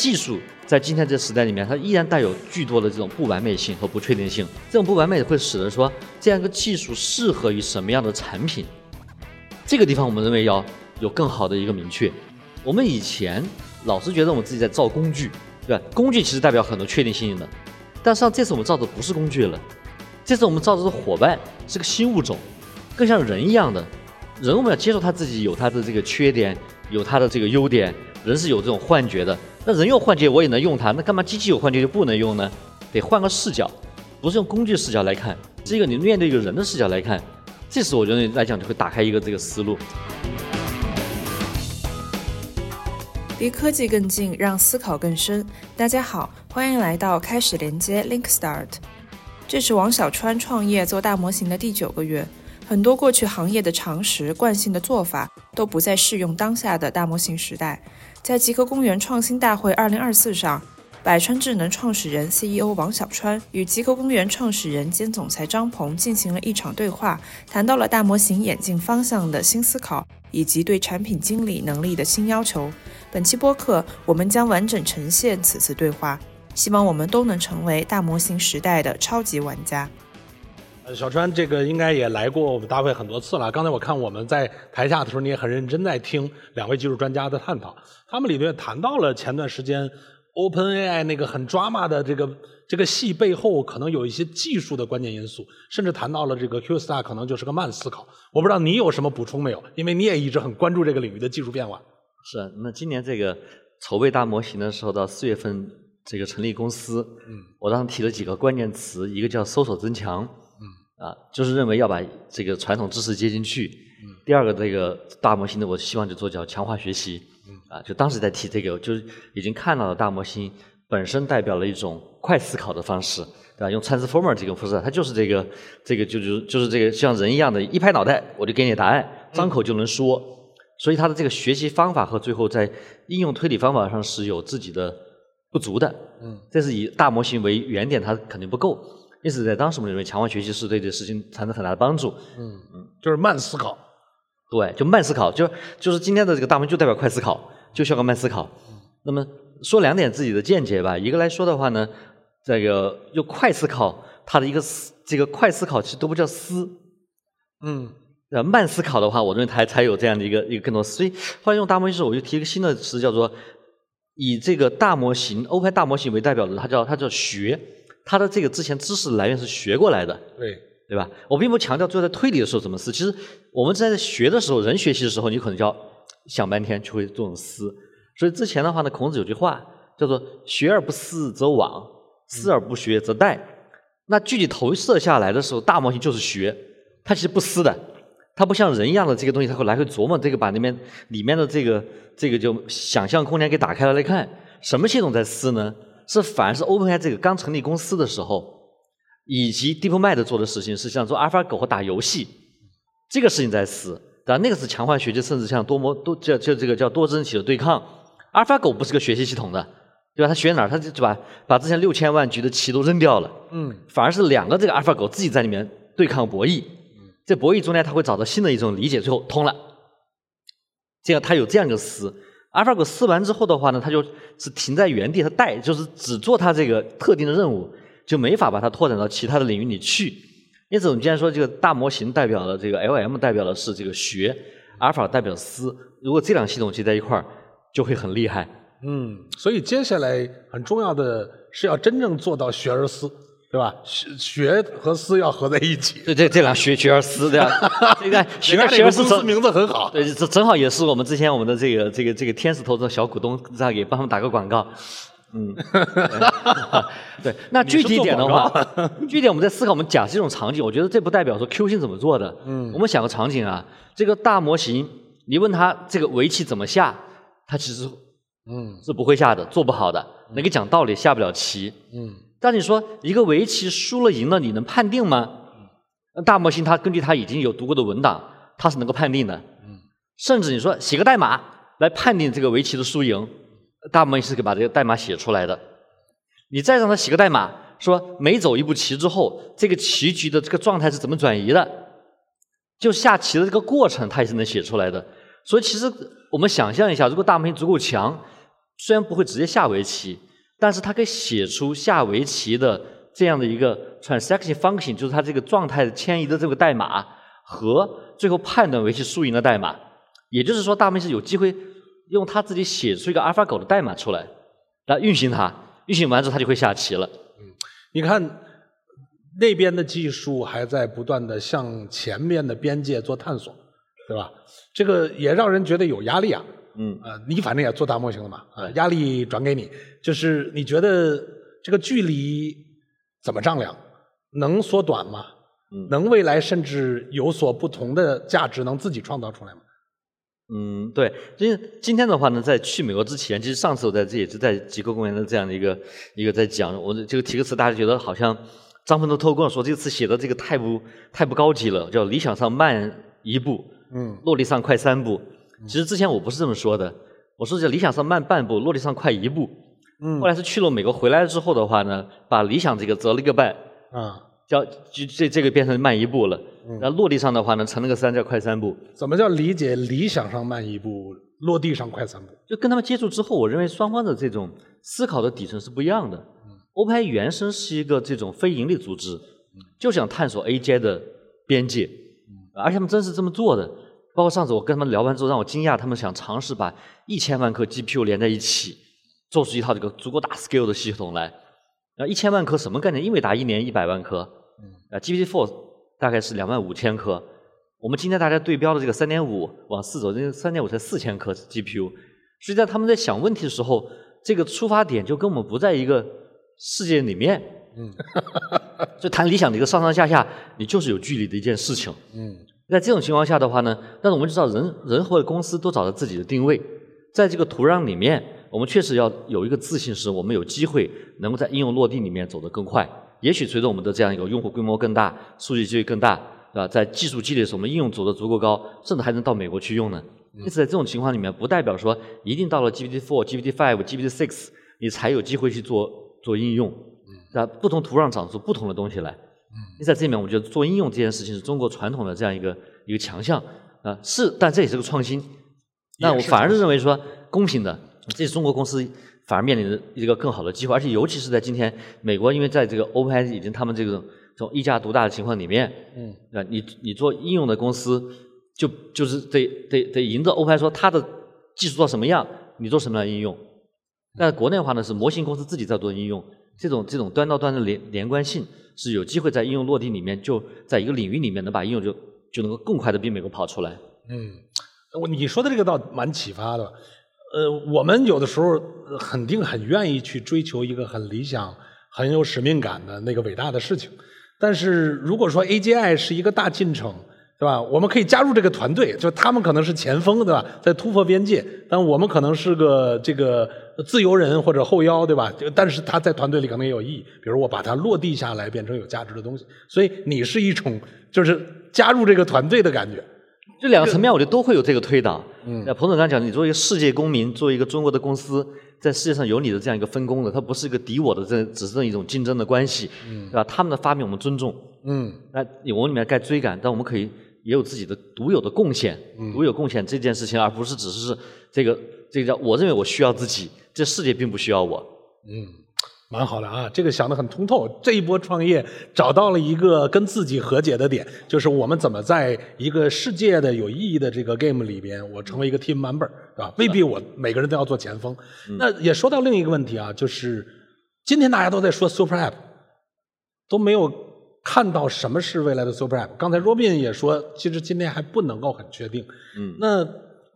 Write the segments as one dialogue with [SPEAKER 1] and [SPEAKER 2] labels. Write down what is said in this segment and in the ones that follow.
[SPEAKER 1] 技术在今天这个时代里面，它依然带有巨多的这种不完美性和不确定性。这种不完美会使得说这样一个技术适合于什么样的产品，这个地方我们认为要有更好的一个明确。我们以前老是觉得我们自己在造工具，对吧？工具其实代表很多确定性的，但实际上这次我们造的不是工具了，这次我们造的是伙伴，是个新物种，更像人一样的。人我们要接受他自己有他的这个缺点，有他的这个优点。人是有这种幻觉的，那人有幻觉我也能用它，那干嘛机器有幻觉就不能用呢？得换个视角，不是用工具视角来看，是一个你面对一个人的视角来看，这时我觉得来讲就会打开一个这个思路。
[SPEAKER 2] 离科技更近，让思考更深。大家好，欢迎来到开始连接 Link Start，这是王小川创业做大模型的第九个月。很多过去行业的常识、惯性的做法都不再适用当下的大模型时代。在极客公园创新大会2024上，百川智能创始人 CEO 王小川与极客公园创始人兼总裁张鹏进行了一场对话，谈到了大模型眼镜方向的新思考以及对产品经理能力的新要求。本期播客我们将完整呈现此次对话，希望我们都能成为大模型时代的超级玩家。
[SPEAKER 3] 小川，这个应该也来过我们大会很多次了。刚才我看我们在台下的时候，你也很认真在听两位技术专家的探讨。他们里面谈到了前段时间 OpenAI 那个很 drama 的这个这个戏背后，可能有一些技术的关键因素，甚至谈到了这个 Q Star 可能就是个慢思考。我不知道你有什么补充没有？因为你也一直很关注这个领域的技术变化。
[SPEAKER 1] 是，那今年这个筹备大模型的时候，到四月份这个成立公司，嗯，我当时提了几个关键词，一个叫搜索增强。啊，就是认为要把这个传统知识接进去。第二个，这个大模型的，我希望就做叫强化学习。啊，就当时在提这个，就是已经看到了大模型本身代表了一种快思考的方式，对吧？用 transformer 这个方式，它就是这个，这个就是就是这个像人一样的，一拍脑袋我就给你答案，张口就能说。所以它的这个学习方法和最后在应用推理方法上是有自己的不足的。嗯，这是以大模型为原点，它肯定不够。因此，在当时我们认为，强化学习是对这事情产生很大的帮助。
[SPEAKER 3] 嗯嗯，就是慢思考，
[SPEAKER 1] 对，就慢思考，就就是今天的这个大门就代表快思考，就需要个慢思考。那么说两点自己的见解吧。一个来说的话呢，这个就快思考，它的一个思，这个快思考其实都不叫思。嗯，呃，慢思考的话，我认为它才有这样的一个一个更多。所以后来用大模型时，我就提一个新的词，叫做以这个大模型 Open 大模型为代表的，它叫它叫学。他的这个之前知识来源是学过来的，
[SPEAKER 3] 对
[SPEAKER 1] 对吧？我并不强调最后在推理的时候怎么思，其实我们在学的时候，人学习的时候，你可能就要想半天就会这种思。所以之前的话呢，孔子有句话叫做“学而不思则罔，思而不学则殆”。那具体投射下来的时候，大模型就是学，它其实不思的，它不像人一样的这个东西，它会来回琢磨这个，把那边里面的这个这个就想象空间给打开了来看，什么系统在思呢？是反而是 OpenAI 这个刚成立公司的时候，以及 DeepMind 做的事情，是像做 AlphaGo 和打游戏，这个事情在死。当然那个是强化学习，甚至像多模多叫叫这个叫多真体的对抗。AlphaGo 不是个学习系统的，对吧？它学哪儿？它就把把之前六千万局的棋都扔掉了。嗯。反而是两个这个 AlphaGo 自己在里面对抗博弈。嗯。在博弈中间，它会找到新的一种理解，最后通了。这样，它有这样一个思。AlphaGo 撕完之后的话呢，它就是停在原地，它带就是只做它这个特定的任务，就没法把它拓展到其他的领域里去。因此，我们既然说这个大模型代表了这个 LM 代表的是这个学，阿尔法代表思，如果这两个系统结在一块儿，就会很厉害。
[SPEAKER 3] 嗯，所以接下来很重要的是要真正做到学而思。对吧？学学和思要合在一起。
[SPEAKER 1] 对，这这俩学学而思，对吧？这个学而学而思
[SPEAKER 3] 名字很好。
[SPEAKER 1] 对，这正好也是我们之前我们的这个这个这个天使投资的小股东在给帮他们打个广告。嗯，对。那具体一点的话，具体点我们在思考，我们假设这种场景，我觉得这不代表说 Q 星怎么做的。嗯。我们想个场景啊，这个大模型，你问他这个围棋怎么下，他其实嗯是不会下的，做不好的。能给讲道理，下不了棋。嗯。但你说一个围棋输了赢了，你能判定吗？大模型它根据它已经有读过的文档，它是能够判定的。甚至你说写个代码来判定这个围棋的输赢，大模型是可以把这个代码写出来的。你再让它写个代码，说每走一步棋之后，这个棋局的这个状态是怎么转移的，就下棋的这个过程，它也是能写出来的。所以其实我们想象一下，如果大模型足够强。虽然不会直接下围棋，但是它可以写出下围棋的这样的一个 transaction function，就是它这个状态迁移的这个代码和最后判断围棋输赢的代码。也就是说，大明是有机会用他自己写出一个 AlphaGo 的代码出来，来运行它，运行完之后它就会下棋了。
[SPEAKER 3] 嗯你看那边的技术还在不断的向前面的边界做探索，对吧？这个也让人觉得有压力啊。
[SPEAKER 1] 嗯，
[SPEAKER 3] 呃，你反正也做大模型的嘛，啊，压力转给你，就是你觉得这个距离怎么丈量？能缩短吗？
[SPEAKER 1] 嗯
[SPEAKER 3] 能未来甚至有所不同的价值能自己创造出来吗？
[SPEAKER 1] 嗯，对，因为今天的话呢，在去美国之前，其实上次我在这也是在极客公园的这样的一个一个在讲，我这个提个词，大家觉得好像张鹏都偷跟我说，这次写的这个太不太不高级了，叫理想上慢一步，
[SPEAKER 3] 嗯
[SPEAKER 1] 落地上快三步。其实之前我不是这么说的，我说叫理想上慢半步，落地上快一步。
[SPEAKER 3] 嗯
[SPEAKER 1] 后来是去了美国回来之后的话呢，把理想这个折了一个半，
[SPEAKER 3] 啊，
[SPEAKER 1] 叫就这这个变成慢一步了。
[SPEAKER 3] 嗯
[SPEAKER 1] 然后落地上的话呢，乘了个三叫快三步。
[SPEAKER 3] 怎么叫理解理想上慢一步，落地上快三步？
[SPEAKER 1] 就跟他们接触之后，我认为双方的这种思考的底层是不一样的。OpenAI 原生是一个这种非盈利组织，就想探索 AGI 的边界，而且他们真是这么做的。包括上次我跟他们聊完之后，让我惊讶，他们想尝试把一千万颗 GPU 连在一起，做出一套这个足够大 scale 的系统来。然后一千万颗什么概念？英伟达一年一百万颗，啊，GPT-4 大概是两万五千颗。我们今天大家对标的这个三点五往四走，这个三点五才四千颗 GPU。实际上他们在想问题的时候，这个出发点就跟我们不在一个世界里面。
[SPEAKER 3] 嗯，
[SPEAKER 1] 就谈理想的一个上上下下，你就是有距离的一件事情。
[SPEAKER 3] 嗯
[SPEAKER 1] 在这种情况下的话呢，但是我们知道人人或者公司都找到自己的定位，在这个土壤里面，我们确实要有一个自信，是我们有机会能够在应用落地里面走得更快。也许随着我们的这样一个用户规模更大，数据积累更大，对吧？在技术积累的时候，我们应用走得足够高，甚至还能到美国去用呢。因此，在这种情况里面，不代表说一定到了 GPT four、GPT five、GPT six，你才有机会去做做应用。那不同土壤长出不同的东西来。因为在这里面，我觉得做应用这件事情是中国传统的这样一个一个强项。啊、是，但这也是个创新。那我反而是认为说公平的，这是中国公司反而面临的一个更好的机会，而且尤其是在今天，美国因为在这个 OpenAI 已经他们这种这种一家独大的情况里面，
[SPEAKER 3] 嗯，
[SPEAKER 1] 啊，你你做应用的公司就就是得得得迎着 OpenAI 说它的技术做什么样，你做什么样的应用。但国内的话呢，是模型公司自己在做应用，这种这种端到端的连连贯性是有机会在应用落地里面，就在一个领域里面能把应用就就能够更快的比美国跑出来。
[SPEAKER 3] 嗯，我你说的这个倒蛮启发的。呃，我们有的时候肯定很愿意去追求一个很理想、很有使命感的那个伟大的事情，但是如果说 AGI 是一个大进程，对吧？我们可以加入这个团队，就他们可能是前锋，对吧？在突破边界，但我们可能是个这个自由人或者后腰，对吧？就但是他在团队里可能也有意义，比如我把它落地下来，变成有价值的东西。所以你是一种就是加入这个团队的感觉。
[SPEAKER 1] 这两个层面，我觉得都会有这个推导。
[SPEAKER 3] 嗯
[SPEAKER 1] 那彭总刚才讲，你作为一个世界公民，作为一个中国的公司，在世界上有你的这样一个分工的，它不是一个敌我的这只是一种竞争的关系，对吧？他们的发明我们尊重，
[SPEAKER 3] 嗯
[SPEAKER 1] 那我们里面该追赶，但我们可以也有自己的独有的贡献，独有贡献这件事情，而不是只是这个这个叫我认为我需要自己，这世界并不需要我。
[SPEAKER 3] 嗯，蛮好的啊，这个想得很通透。这一波创业找到了一个跟自己和解的点，就是我们怎么在一个世界的有意义的这个 game 里边，我成为一个 team member，对吧？未必我每个人都要做前锋。那也说到另一个问题啊，就是今天大家都在说 super app，都没有看到什么是未来的 super app。刚才 Robin 也说，其实今天还不能够很确定。
[SPEAKER 1] 嗯
[SPEAKER 3] 那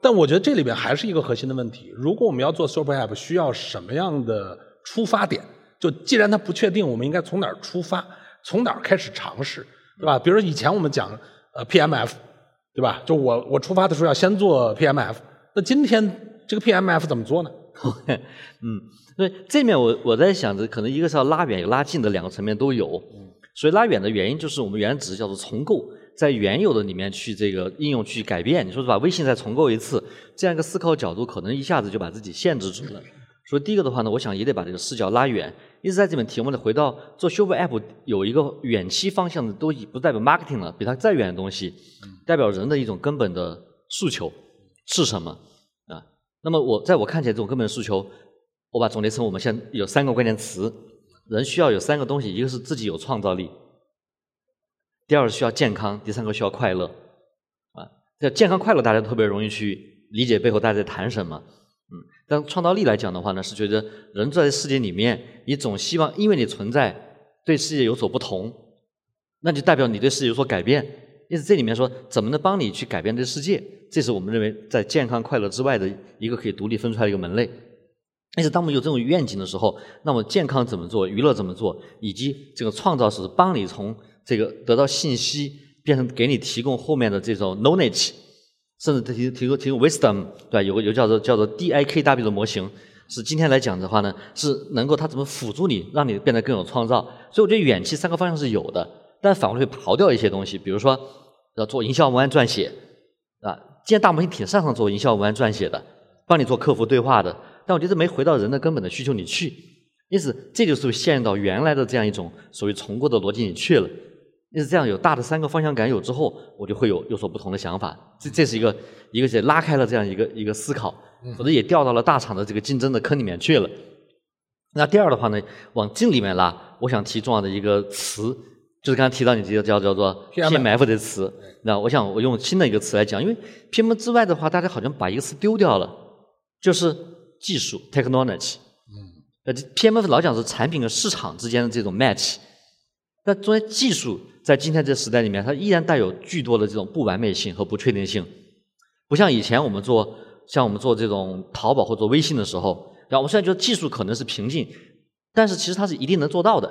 [SPEAKER 3] 但我觉得这里边还是一个核心的问题。如果我们要做 super app，需要什么样的出发点？就既然它不确定，我们应该从哪儿出发？从哪儿开始尝试，对吧？比如说以前我们讲呃 PMF，对吧？就我我出发的时候要先做 PMF，那今天这个 PMF 怎么做呢？
[SPEAKER 1] 嗯，所以这面我我在想着，可能一个是要拉远，有拉近的两个层面都有。所以拉远的原因就是我们原来只是叫做重构，在原有的里面去这个应用去改变。你说是把微信再重构一次，这样一个思考角度，可能一下子就把自己限制住了。所以第一个的话呢，我想也得把这个视角拉远。一直在这本题目呢，回到做修复 App 有一个远期方向的，都已不代表 marketing 了，比它再远的东西，代表人的一种根本的诉求是什么啊？那么我在我看起来，这种根本诉求我把总结成我们现在有三个关键词，人需要有三个东西，一个是自己有创造力，第二个需要健康，第三个需要快乐。啊，这健康快乐大家特别容易去理解背后大家在谈什么。嗯，但创造力来讲的话呢，是觉得人在世界里面，你总希望因为你存在对世界有所不同，那就代表你对世界有所改变。因此这里面说怎么能帮你去改变这世界，这是我们认为在健康快乐之外的一个可以独立分出来的一个门类。但是当我们有这种愿景的时候，那么健康怎么做，娱乐怎么做，以及这个创造是帮你从这个得到信息变成给你提供后面的这种 knowledge，甚至提提供提供 wisdom，对吧？有个有叫做叫做 DIKW 的模型，是今天来讲的话呢，是能够它怎么辅助你，让你变得更有创造。所以我觉得远期三个方向是有的，但反过来会刨掉一些东西，比如说要做营销文案撰写，啊，今天大模型挺擅长做营销文案撰写的，帮你做客服对话的。但我觉得没回到人的根本的需求里去，因此这就是陷入到原来的这样一种所谓重构的逻辑里去了。因此这样有大的三个方向感有之后，我就会有有所不同的想法。这这是一个一个是拉开了这样一个一个思考，否则也掉到了大厂的这个竞争的坑里面去了。那第二的话呢，往近里面拉，我想提重要的一个词，就是刚才提到你这个叫叫做 PMF 的词。那我想我用新的一个词来讲，因为 PM 之外的话，大家好像把一个词丢掉了，就是。技术 technology，嗯，呃，PMF 老讲是产品和市场之间的这种 match，但中间技术在今天这时代里面，它依然带有巨多的这种不完美性和不确定性，不像以前我们做像我们做这种淘宝或做微信的时候，然后我们现在觉得技术可能是瓶颈，但是其实它是一定能做到的，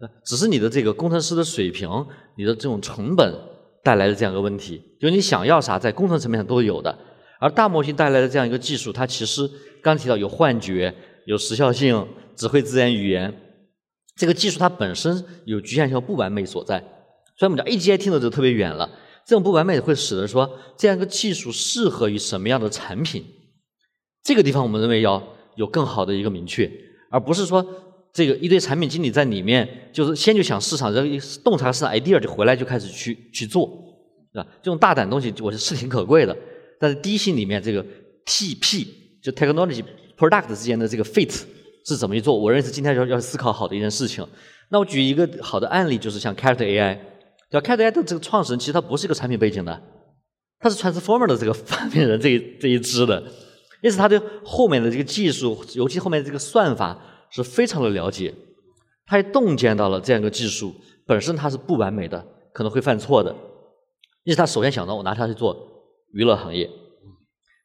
[SPEAKER 1] 呃，只是你的这个工程师的水平，你的这种成本带来的这样一个问题，就是你想要啥，在工程层面上都是有的，而大模型带来的这样一个技术，它其实。刚提到有幻觉、有时效性、只会自然语言，这个技术它本身有局限性和不完美所在，所以我们讲 AGI 听的就特别远了。这种不完美会使得说这样一个技术适合于什么样的产品，这个地方我们认为要有更好的一个明确，而不是说这个一堆产品经理在里面就是先就想市场这个洞察市场 idea 就回来就开始去去做，是吧？这种大胆东西我觉得是挺可贵的，但是低薪里面这个 TP。就 technology product 之间的这个 fit 是怎么去做？我认为是今天要要思考好的一件事情。那我举一个好的案例，就是像 Cat AI。叫 Cat AI 的这个创始人，其实他不是一个产品背景的，他是 Transformer 的这个发明人这一这一支的，因此他对后面的这个技术，尤其后面的这个算法是非常的了解。他也洞见到了这样一个技术本身它是不完美的，可能会犯错的。因此他首先想到我拿它去做娱乐行业。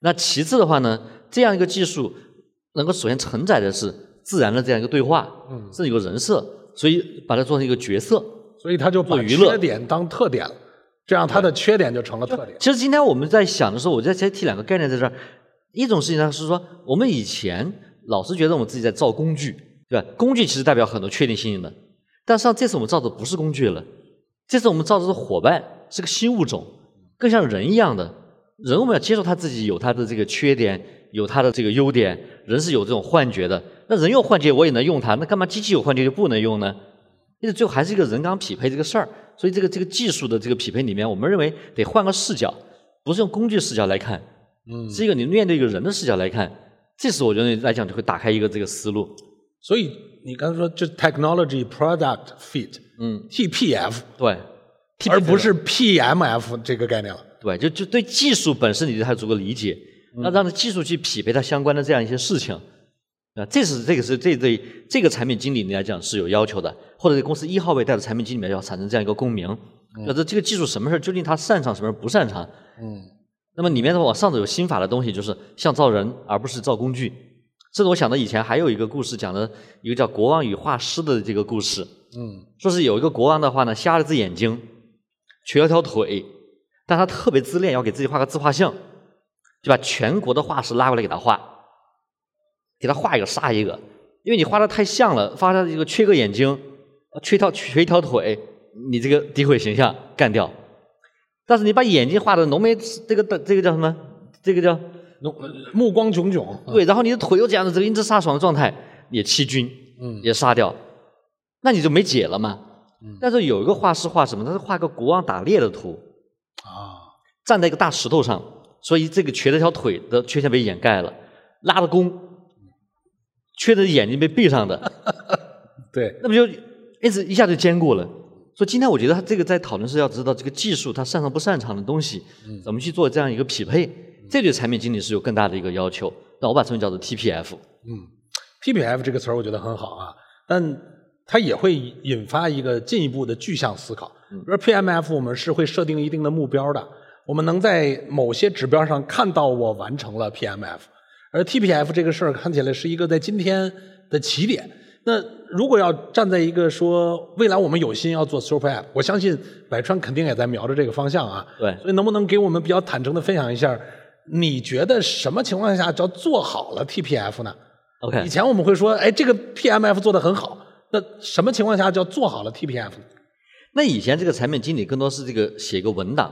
[SPEAKER 1] 那其次的话呢？这样一个技术，能够首先承载的是自然的这样一个对话，嗯，是有人设，所以把它做成一个角色，
[SPEAKER 3] 所以他就把缺点当特点了，这样它的缺点就成了特点。
[SPEAKER 1] 其实今天我们在想的时候，我在先提两个概念在这儿，一种事情呢是说，我们以前老是觉得我们自己在造工具，对吧？工具其实代表很多确定性的，但实际上这次我们造的不是工具了，这次我们造的是伙伴，是个新物种，更像人一样的。人我们要接受他自己有他的这个缺点。有他的这个优点，人是有这种幻觉的。那人有幻觉，我也能用它。那干嘛机器有幻觉就不能用呢？因为最后还是一个人岗匹配这个事儿。所以这个这个技术的这个匹配里面，我们认为得换个视角，不是用工具视角来看，嗯，是一个你面对一个人的视角来看。这时我觉得来讲就会打开一个这个思路。
[SPEAKER 3] 所以你刚才说就 technology product fit，嗯，TPF
[SPEAKER 1] 对，
[SPEAKER 3] 而不是 PMF 这个概念了。
[SPEAKER 1] 对，就就对技术本身你对它足够理解。那让技术去匹配它相关的这样一些事情，啊，这是这个是这对这个产品经理来讲是有要求的，或者公司一号位带的产品经理要产生这样一个共鸣，那这这个技术什么事究竟他擅长什么不擅长？嗯，那么里面的往上走有心法的东西，就是像造人而不是造工具。这个我想到以前还有一个故事，讲的一个叫国王与画师的这个故事。嗯，说是有一个国王的话呢，瞎了只眼睛，瘸了条腿，但他特别自恋，要给自己画个自画像。就把全国的画师拉过来给他画，给他画一个杀一个，因为你画的太像了，画的这个缺个眼睛，缺条缺一条腿，你这个诋毁形象干掉。但是你把眼睛画的浓眉，这个的这个叫什么？这个叫
[SPEAKER 3] 浓目光炯炯。
[SPEAKER 1] 对，然后你的腿又这样子这个英姿飒爽的状态，也欺君，嗯，也杀掉，那你就没解了嘛。但是有一个画师画什么？他是画个国王打猎的图，啊，站在一个大石头上。所以这个瘸了条腿的缺陷被掩盖了，拉了弓，缺的眼睛被闭上的，
[SPEAKER 3] 对，
[SPEAKER 1] 那不就因此一下就兼顾了。所以今天我觉得他这个在讨论是要知道这个技术他擅长不擅长的东西，怎么去做这样一个匹配，这对产品经理是有更大的一个要求。那我把称为叫做 TPF。
[SPEAKER 3] 嗯，TPF 这个词儿我觉得很好啊，但它也会引发一个进一步的具象思考。比如 PMF，我们是会设定一定的目标的，我们能在某些指标上看到我完成了 PMF，而 TPF 这个事儿看起来是一个在今天的起点。那如果要站在一个说未来我们有心要做 Super App，我相信百川肯定也在瞄着这个方向啊。
[SPEAKER 1] 对
[SPEAKER 3] 所以能不能给我们比较坦诚的分享一下，你觉得什么情况下叫做好了 TPF 呢
[SPEAKER 1] ？OK，
[SPEAKER 3] 以前我们会说，哎，这个 PMF 做得很好，那什么情况下叫做好了 TPF 呢？
[SPEAKER 1] 那以前这个产品经理更多是这个写一个文档，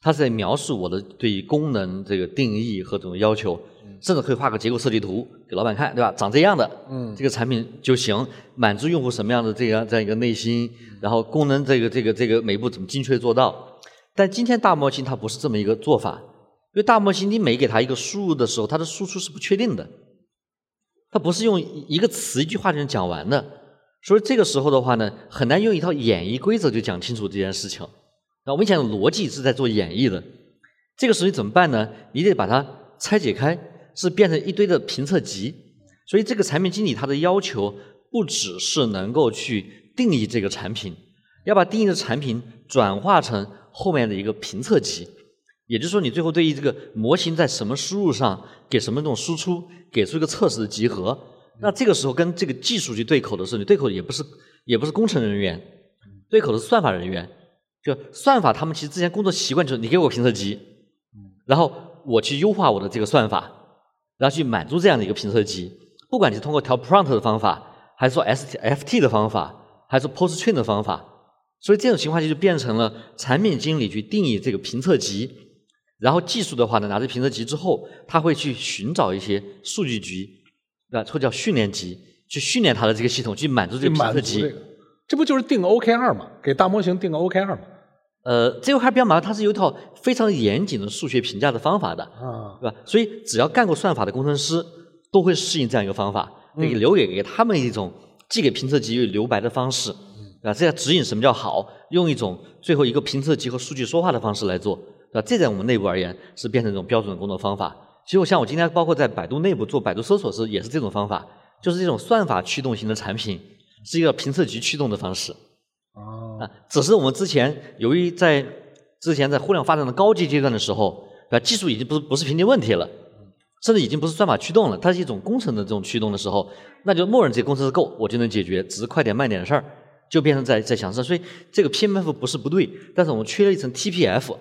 [SPEAKER 1] 他是在描述我的对于功能这个定义和这种要求，甚至可以画个结构设计图给老板看，对吧？长这样的，
[SPEAKER 3] 嗯
[SPEAKER 1] 这个产品就行，满足用户什么样的这样这样一个内心，然后功能这个这个这个每一步怎么精确做到。但今天大模型它不是这么一个做法，因为大模型你每给它一个输入的时候，它的输出是不确定的，它不是用一个词一句话就能讲完的。所以这个时候的话呢，很难用一套演绎规则就讲清楚这件事情。那我们讲逻辑是在做演绎的，这个时候你怎么办呢？你得把它拆解开，是变成一堆的评测集。所以这个产品经理他的要求不只是能够去定义这个产品，要把定义的产品转化成后面的一个评测集。也就是说，你最后对于这个模型在什么输入上给什么这种输出，给出一个测试的集合。那这个时候跟这个技术去对口的时候，你对口也不是也不是工程人员，对口的是算法人员。就算法他们其实之前工作习惯就是你给我评测集，然后我去优化我的这个算法，然后去满足这样的一个评测集。不管你是通过调 prompt 的方法，还是说 SFT 的方法，还是 post train 的方法，所以这种情况下就变成了产品经理去定义这个评测集，然后技术的话呢，拿着评测集之后，他会去寻找一些数据集，对吧？或者叫训练集，去训练他的这个系统，去满足这个评测集。
[SPEAKER 3] 这不就是定个 OKR 嘛？给大模型定个 OKR 嘛？
[SPEAKER 1] 呃，这个还比较麻烦，它是有一套非常严谨的数学评价的方法的，
[SPEAKER 3] 啊，
[SPEAKER 1] 对吧？所以只要干过算法的工程师都会适应这样一个方法，可以留给给他们一种既给评测集又留白的方式，对吧？这样指引什么叫好，用一种最后一个评测集和数据说话的方式来做，对吧？这在我们内部而言是变成一种标准的工作方法。其实我像我今天包括在百度内部做百度搜索时也是这种方法，就是这种算法驱动型的产品是一个评测级驱动的方式。
[SPEAKER 3] 哦，
[SPEAKER 1] 啊，只是我们之前由于在之前在互联网发展的高级阶段的时候，啊，技术已经不是不是瓶颈问题了，甚至已经不是算法驱动了，它是一种工程的这种驱动的时候，那就默认这些工程是够，我就能解决，只是快点慢点的事儿，就变成在在想事。所以这个 PMF 不是不对，但是我们缺了一层 TPF，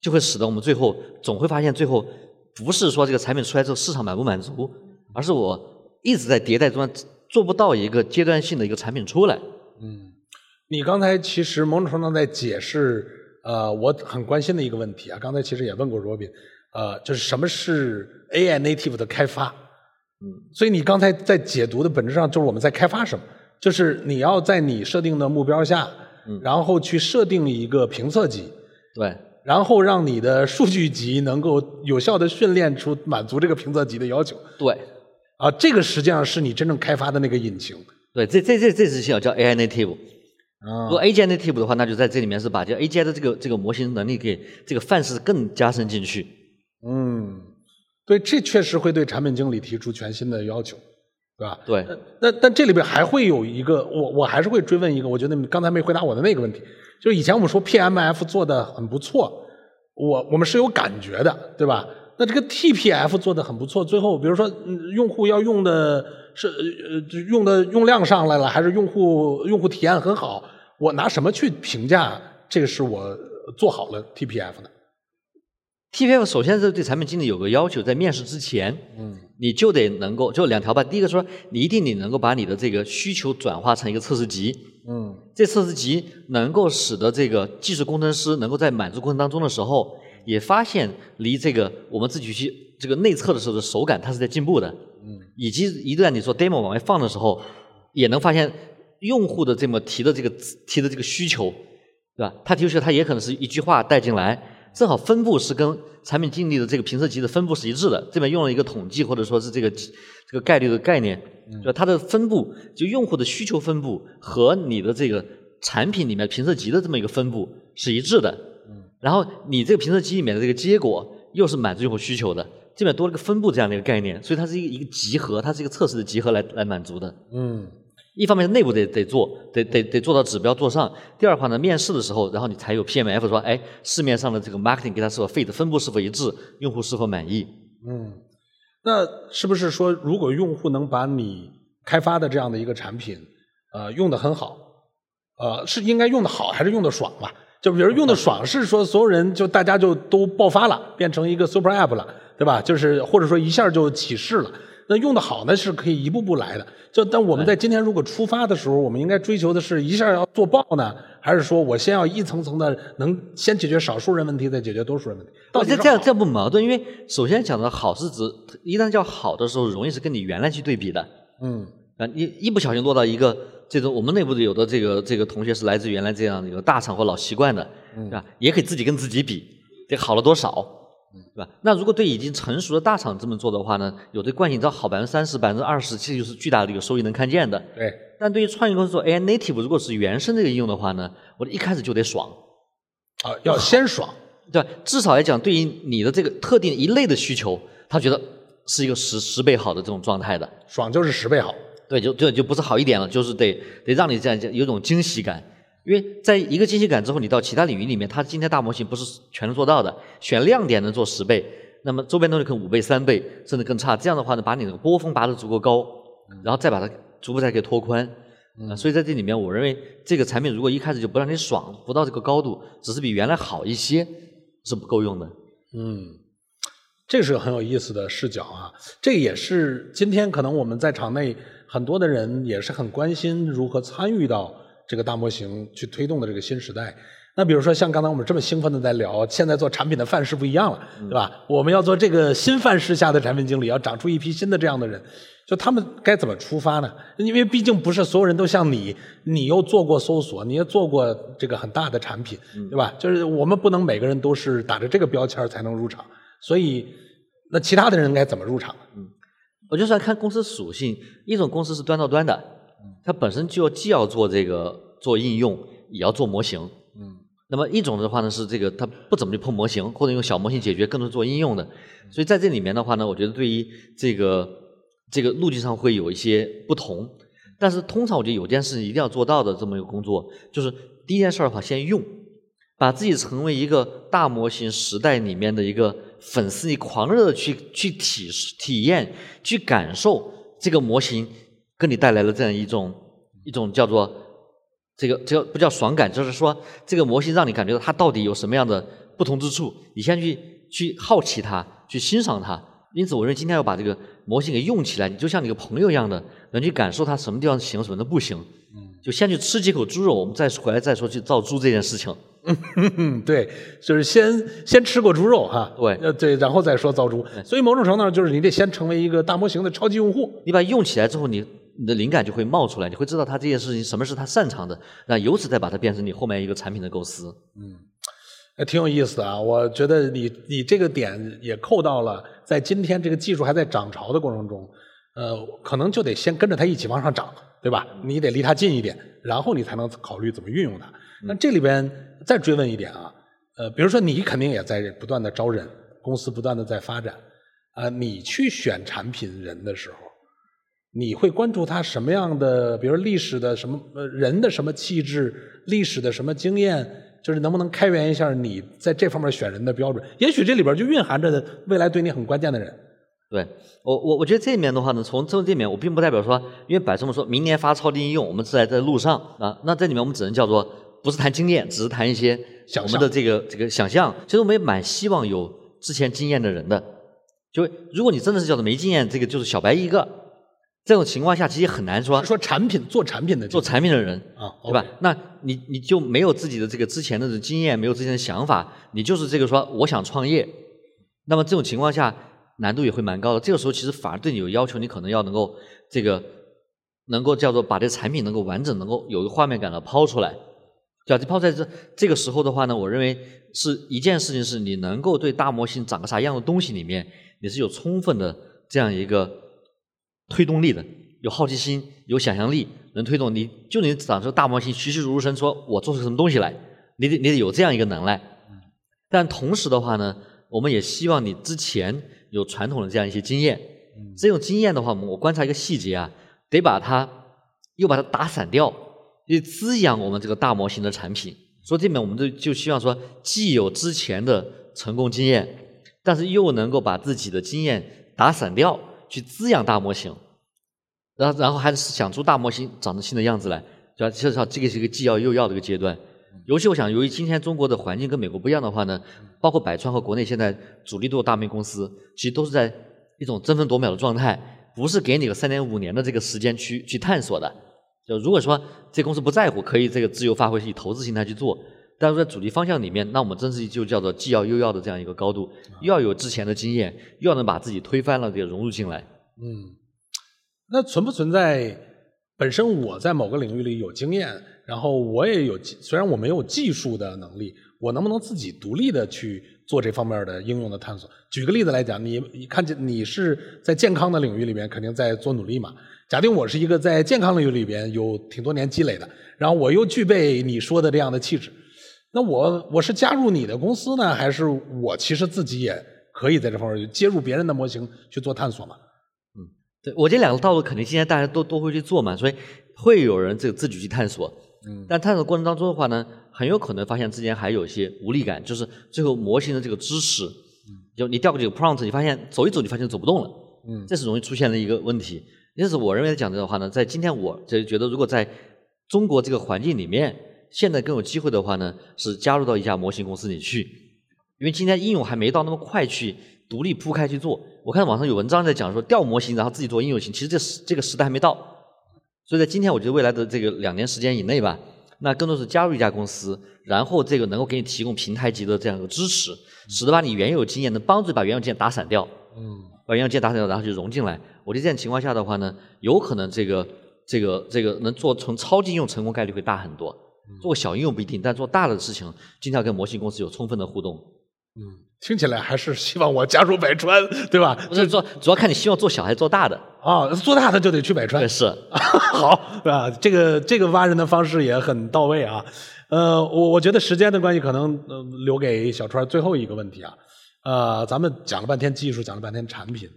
[SPEAKER 1] 就会使得我们最后总会发现最后不是说这个产品出来之后市场满不满足，而是我一直在迭代中做不到一个阶段性的一个产品出来。
[SPEAKER 3] 嗯你刚才其实某种程度上在解释，呃，我很关心的一个问题啊。刚才其实也问过 Robin，呃，就是什么是 AI native 的开发？嗯，所以你刚才在解读的本质上就是我们在开发什么？就是你要在你设定的目标下，嗯然后去设定一个评测集，
[SPEAKER 1] 对，
[SPEAKER 3] 然后让你的数据集能够有效的训练出满足这个评测集的要求。
[SPEAKER 1] 对，
[SPEAKER 3] 啊，这个实际上是你真正开发的那个引擎。
[SPEAKER 1] 对，这这这这是叫叫 AI native。
[SPEAKER 3] 啊
[SPEAKER 1] 如果 AGI native 的话，那就在这里面是把这 AGI 的这个这个模型能力给这个范式更加深进去。
[SPEAKER 3] 嗯，对，这确实会对产品经理提出全新的要求，对吧？
[SPEAKER 1] 对，
[SPEAKER 3] 那但这里边还会有一个，我我还是会追问一个，我觉得你刚才没回答我的那个问题，就是以前我们说 PMF 做的很不错，我我们是有感觉的，对吧？那这个 TPF 做的很不错，最后比如说嗯用户要用的是呃就用的用量上来了，还是用户用户体验很好，我拿什么去评价这个是我做好了 TPF 呢
[SPEAKER 1] ？TPF 首先是对产品经理有个要求，在面试之前，嗯，你就得能够就两条吧。第一个说，你一定你能够把你的这个需求转化成一个测试集，
[SPEAKER 3] 嗯
[SPEAKER 1] 这测试集能够使得这个技术工程师能够在满足过程当中的时候，也发现离这个我们自己去这个内测的时候的手感，它是在进步的。嗯，以及一旦你做 demo 往外放的时候，也能发现用户的这么提的这个提的这个需求，对吧？他提出去，他也可能是一句话带进来，正好分布是跟产品经理的这个评测集的分布是一致的。这边用了一个统计或者说是这个这个概率的概念，就它的分布，就用户的需求分布和你的这个产品里面评测集的这么一个分布是一致的。然后你这个评测机里面的这个结果又是满足用户需求的，这边多了个分布这样的一个概念，所以它是一个一个集合，它是一个测试的集合来来满足的。
[SPEAKER 3] 嗯
[SPEAKER 1] 一方面内部得得做，得得得做到指标做上。第二的话呢，面试的时候，然后你才有 PMF 说，哎，市面上的这个 marketing 给它是否 fit，分布是否一致，用户是否满意。
[SPEAKER 3] 嗯，那是不是说，如果用户能把你开发的这样的一个产品，呃，用的很好，呃，是应该用的好还是用的爽吧？就比如用的爽是说所有人就大家就都爆发了，变成一个 super app 了，对吧？就是或者说一下就起势了。那用的好呢，是可以一步步来的。就但我们在今天如果出发的时候，我们应该追求的是一下要做爆呢，还是说我先要一层层的能先解决少数人问题，再解决多数人问题？到底
[SPEAKER 1] 这这样这样不矛盾，因为首先讲的好是指一旦叫好的时候，容易是跟你原来去对比的。
[SPEAKER 3] 嗯
[SPEAKER 1] 啊，你一不小心落到一个这种我们内部的有的这个这个同学是来自原来这样的一个大厂或老习惯的，对吧？也可以自己跟自己比，这好了多少，对吧？那如果对已经成熟的大厂这么做的话呢，有的惯性，你知道好百分之三十、百分之二十，其实就是巨大的一个收益能看见的。
[SPEAKER 3] 对。
[SPEAKER 1] 但对于创业公司做 AI native，如果是原生这个应用的话呢，我一开始就得爽，
[SPEAKER 3] 啊，要先爽。
[SPEAKER 1] 对吧？至少来讲，对于你的这个特定一类的需求，他觉得是一个十十倍好的这种状态的。
[SPEAKER 3] 爽就是十倍好。
[SPEAKER 1] 对，就就就不是好一点了，就是得得让你这样有有种惊喜感，因为在一个惊喜感之后，你到其他领域里面，它今天大模型不是全能做到的，选亮点能做十倍，那么周边东西可能五倍、三倍，甚至更差。这样的话呢，把你的波峰拔得足够高，然后再把它逐步再给拖宽。啊，所以在这里面，我认为这个产品如果一开始就不让你爽，不到这个高度，只是比原来好一些，是不够用的。
[SPEAKER 3] 嗯，这是个很有意思的视角啊。这也是今天可能我们在场内很多的人也是很关心如何参与到这个大模型去推动的这个新时代。那比如说像刚才我们这么兴奋的在聊，现在做产品的范式不一样了，对吧？我们要做这个新范式下的产品经理，要长出一批新的这样的人，就他们该怎么出发呢？因为毕竟不是所有人都像你，你又做过搜索，你也做过这个很大的产品，对吧？就是我们不能每个人都是打着这个标签才能入场，所以那其他的人该怎么入场？
[SPEAKER 1] 嗯我就是要看公司属性，一种公司是端到端的，它本身就既要做这个做应用，也要做模型。
[SPEAKER 3] 嗯，
[SPEAKER 1] 那么一种的话呢是这个它不怎么去碰模型，或者用小模型解决，更多做应用的。所以在这里面的话呢，我觉得对于这个这个路径上会有一些不同。但是通常我觉得有件事情一定要做到的这么一个工作，就是第一件事儿的话，先用，把自己成为一个大模型时代里面的一个粉丝，你狂热的去去体体验、去感受这个模型给你带来的这样一种一种叫做这个这个不叫爽感，就是说这个模型让你感觉到它到底有什么样的不同之处，你先去去好奇它，去欣赏它。因此，我认为今天要把这个模型给用起来，你就像你个朋友一样的，能去感受它什么地方行，什么的不行。就先去吃几口猪肉，我们再回来再说去造猪这件事情。
[SPEAKER 3] 嗯，对，就是先先吃过猪肉哈，
[SPEAKER 1] 对
[SPEAKER 3] 呃对，然后再说造猪。所以某种程度上就是你得先成为一个大模型的超级用户。
[SPEAKER 1] 你把它用起来之后，你你的灵感就会冒出来，你会知道他这件事情什么是他擅长的，那由此再把它变成你后面一个产品的构思。
[SPEAKER 3] 还挺有意思的啊！我觉得你你这个点也扣到了，在今天这个技术还在涨潮的过程中，呃，可能就得先跟着它一起往上涨，对吧？你得离它近一点，然后你才能考虑怎么运用它。那这里边再追问一点啊，呃，比如说你肯定也在不断的招人，公司不断的在发展，啊、你去选产品人的时候，你会关注他什么样的，比如历史的什么呃人的什么气质，历史的什么经验，就是能不能开源一下你在这方面选人的标准？也许这里边就蕴含着未来对你很关键的人。
[SPEAKER 1] 对我我我觉得这里面的话呢，从从这里面我并不代表说，因为百这么说明年发超级应用，我们是在在路上啊，那这里面我们只能叫做不是谈经验，只是谈一些
[SPEAKER 3] 想
[SPEAKER 1] 我们的这个这个想象。其实我们也蛮希望有之前经验的人的，就如果你真的是叫做没经验，这个就是小白一个，这种情况下其实很难说
[SPEAKER 3] 说产品做产品的
[SPEAKER 1] 做产品的人
[SPEAKER 3] 啊，
[SPEAKER 1] 对吧？那你你就没有自己的这个之前的经验，没有之前的想法，你就是这个说我想创业，那么这种情况下难度也会蛮高的。这个时候其实反而对你有要求，你可能要能够这个能够叫做把这产品能够完整，能够有一个画面感的抛出来对吧？就抛在这这个时候的话呢，我认为是一件事情，是你能够对大模型长个啥样的东西里面，你是有充分的这样一个推动力的，有好奇心，有想象力，能推动你。就能长出大模型栩栩如生，说我做出什么东西来，你得你得有这样一个能耐。但同时的话呢，我们也希望你之前有传统的这样一些经验。这种经验的话，我观察一个细节啊，得把它又把它打散掉，去滋养我们这个大模型的产品。所以这边我们就就希望说，既有之前的成功经验，但是又能够把自己的经验打散掉，去滋养大模型。然后然后还是想出大模型长成新的样子来，对吧？至少这个是一个既要又要的一个阶段。尤其我想，由于今天中国的环境跟美国不一样的话呢，包括百川和国内现在主力做大模型公司，其实都是在一种争分夺秒的状态，不是给你个三年五年的这个时间去去探索的。就如果说这公司不在乎，可以这个自由发挥，以投资心态去做。但是在主力方向里面，那我们真是就叫做既要又要的这样一个高度，又要有之前的经验，又要能把自己推翻了，给融入进来。
[SPEAKER 3] 嗯，那存不存在本身我在某个领域里有经验，然后我也有，虽然我没有技术的能力，我能不能自己独立的去做这方面的应用的探索？举个例子来讲，你你看见你是在健康的领域里面肯定在做努力嘛？假定我是一个在健康领域里边有挺多年积累的，然后我又具备你说的这样的气质，那我我是加入你的公司呢，还是我其实自己也可以在这方面接入别人的模型去做探索嘛？
[SPEAKER 1] 对我这两个道路肯定现在大家都都会去做嘛，所以会有人这个自己去探索。
[SPEAKER 3] 嗯，
[SPEAKER 1] 但探索过程当中的话呢，很有可能发现之间还有一些无力感，就是最后模型的这个知识，就你调过几个 prompt，你发现走一走，你发现走不动了。
[SPEAKER 3] 嗯
[SPEAKER 1] 这是容易出现的一个问题。因此，我认为讲的话呢，在今天我就觉得，如果在中国这个环境里面，现在更有机会的话呢，是加入到一家模型公司里去，因为今天应用还没到那么快去独立铺开去做。我看网上有文章在讲说调模型，然后自己做应用型，其实这时这个时代还没到。所以在今天，我觉得未来的这个两年时间以内吧，那更多是加入一家公司，然后这个能够给你提供平台级的这样一个支持，使得把你原有经验能帮助你把原有经验打散掉。
[SPEAKER 3] 嗯
[SPEAKER 1] 把原有经验打散掉，然后就融进来。我觉得这样情况下的话呢，有可能这个这个这个能做成超级应用成功概率会大很多。做小应用不一定，但做大的事情，经常跟模型公司有充分的互动。
[SPEAKER 3] 嗯，听起来还是希望我加入百川，对吧？
[SPEAKER 1] 不是做，主要看你希望做小还是做大的。
[SPEAKER 3] 啊，做大的就得去百川，。
[SPEAKER 1] 是。
[SPEAKER 3] 好？这个这个挖人的方式也很到位啊。呃，我我觉得时间的关系，可能、呃、留给小川最后一个问题啊。呃，咱们讲了半天技术，讲了半天产品，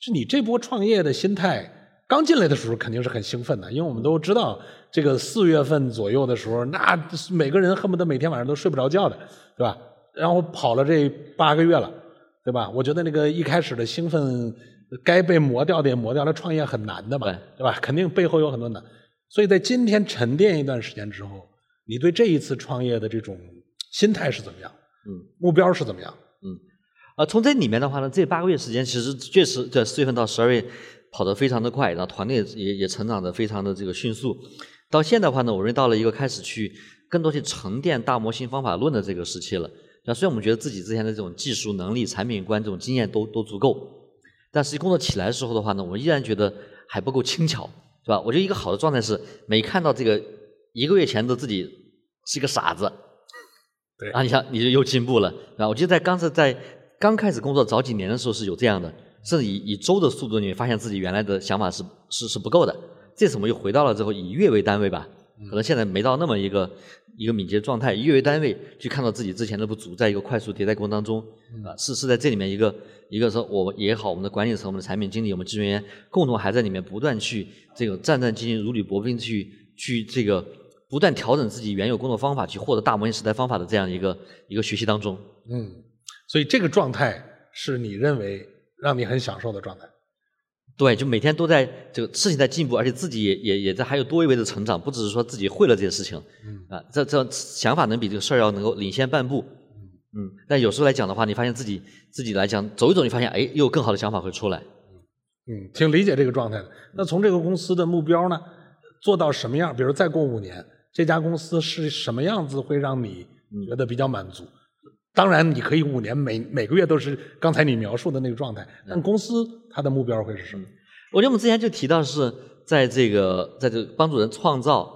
[SPEAKER 3] 是你这波创业的心态，刚进来的时候肯定是很兴奋的，因为我们都知道，这个四月份左右的时候，那每个人恨不得每天晚上都睡不着觉的，对吧？然后跑了这八个月了，对吧？我觉得那个一开始的兴奋，该被磨掉的也磨掉了，创业很难的嘛，
[SPEAKER 1] 对
[SPEAKER 3] 对吧？肯定背后有很多难。所以在今天沉淀一段时间之后，你对这一次创业的这种心态是怎么样？
[SPEAKER 1] 嗯，
[SPEAKER 3] 目标是怎么样？
[SPEAKER 1] 嗯呃，从这里面的话呢，这八个月时间其实确实在四月份到十二月跑得非常的快，然后团队也也成长得非常的这个迅速。到现在的话呢，我认为到了一个开始去更多去沉淀大模型方法论的这个时期了。那虽然我们觉得自己之前的这种技术能力、产品观这种经验都都足够，但实际工作起来的时候的话呢，我们依然觉得还不够轻巧，是吧？我觉得一个好的状态是，每看到这个一个月前的自己是一个傻子，
[SPEAKER 3] 对
[SPEAKER 1] 啊，你想你就又进步了，然后我记得在刚才在刚开始工作早几年的时候是有这样的，甚至以以周的速度，你会发现自己原来的想法是是是不够的。这次我们又回到了之后以月为单位吧，可能现在没到那么一个一个敏捷状态，以月为单位去看到自己之前的不足，在一个快速迭代过程当中，啊，是是在这里面一个一个说我也好，我们的管理层、我们的产品经理、我们技术人员共同还在里面不断去这个战战兢兢、如履薄冰去去这个不断调整自己原有工作方法，去获得大模型时代方法的这样一个一个学习当中。
[SPEAKER 3] 嗯，所以这个状态是你认为让你很享受的状态。
[SPEAKER 1] 对，就每天都在这个事情在进步，而且自己也也也在还有多一维的成长，不只是说自己会了这些事情，
[SPEAKER 3] 嗯
[SPEAKER 1] 啊，这这想法能比这个事儿要能够领先半步，嗯，但有时候来讲的话，你发现自己自己来讲走一走，你发现哎，又有更好的想法会出来。
[SPEAKER 3] 嗯，挺理解这个状态的。那从这个公司的目标呢，做到什么样？比如再过五年，这家公司是什么样子，会让你觉得比较满足？当然，你可以五年每每个月都是刚才你描述的那个状态，但公司它的目标会是什么？
[SPEAKER 1] 我觉得我们之前就提到是在这个在这个帮助人创造，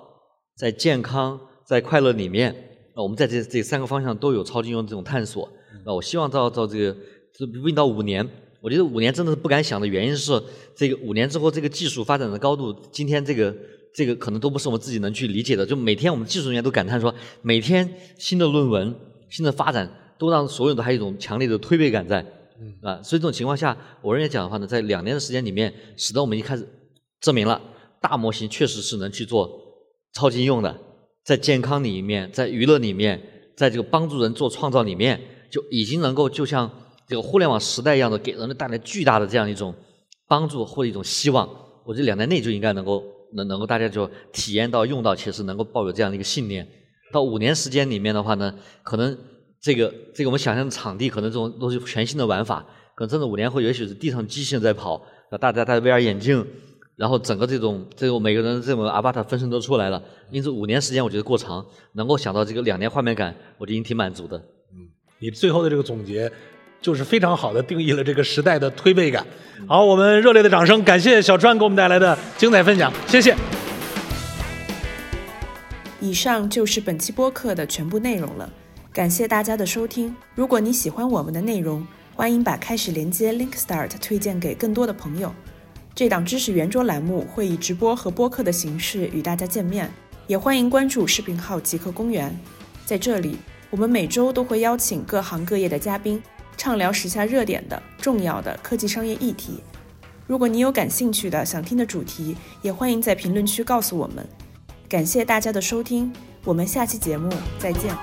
[SPEAKER 1] 在健康、在快乐里面，那我们在这这三个方向都有超级应用这种探索。那我希望到到这个这问到五年，我觉得五年真的是不敢想的原因是，这个五年之后这个技术发展的高度，今天这个这个可能都不是我们自己能去理解的。就每天我们技术人员都感叹说，每天新的论文、新的发展，都让所有人都还有一种强烈的推背感在。啊，所以这种情况下，我认为讲的话呢，在两年的时间里面，使得我们一开始证明了大模型确实是能去做超级应用的，在健康里面，在娱乐里面，在这个帮助人做创造里面，就已经能够就像这个互联网时代一样的，给人类带来巨大的这样一种帮助或者一种希望。我觉得两年内就应该能够能能够大家就体验到用到，其实能够抱有这样的一个信念。到五年时间里面的话呢，可能。这个这个我们想象的场地可能这种都是全新的玩法，可能真的五年后也许是地上机器人在跑，那大家戴 VR 眼镜，然后整个这种这种每个人这种阿巴塔分身都出来了。因此五年时间我觉得过长，能够想到这个两年画面感，我就已经挺满足的。
[SPEAKER 3] 嗯，你最后的这个总结就是非常好的定义了这个时代的推背感。好，我们热烈的掌声，感谢小川给我们带来的精彩分享，谢谢。
[SPEAKER 2] 以上就是本期播客的全部内容了。感谢大家的收听。如果你喜欢我们的内容，欢迎把开始连接 Link Start 推荐给更多的朋友。这档知识圆桌栏目会以直播和播客的形式与大家见面，也欢迎关注视频号极客公园。在这里，我们每周都会邀请各行各业的嘉宾，畅聊时下热点的重要的科技商业议题。如果你有感兴趣的想听的主题，也欢迎在评论区告诉我们。感谢大家的收听，我们下期节目再见。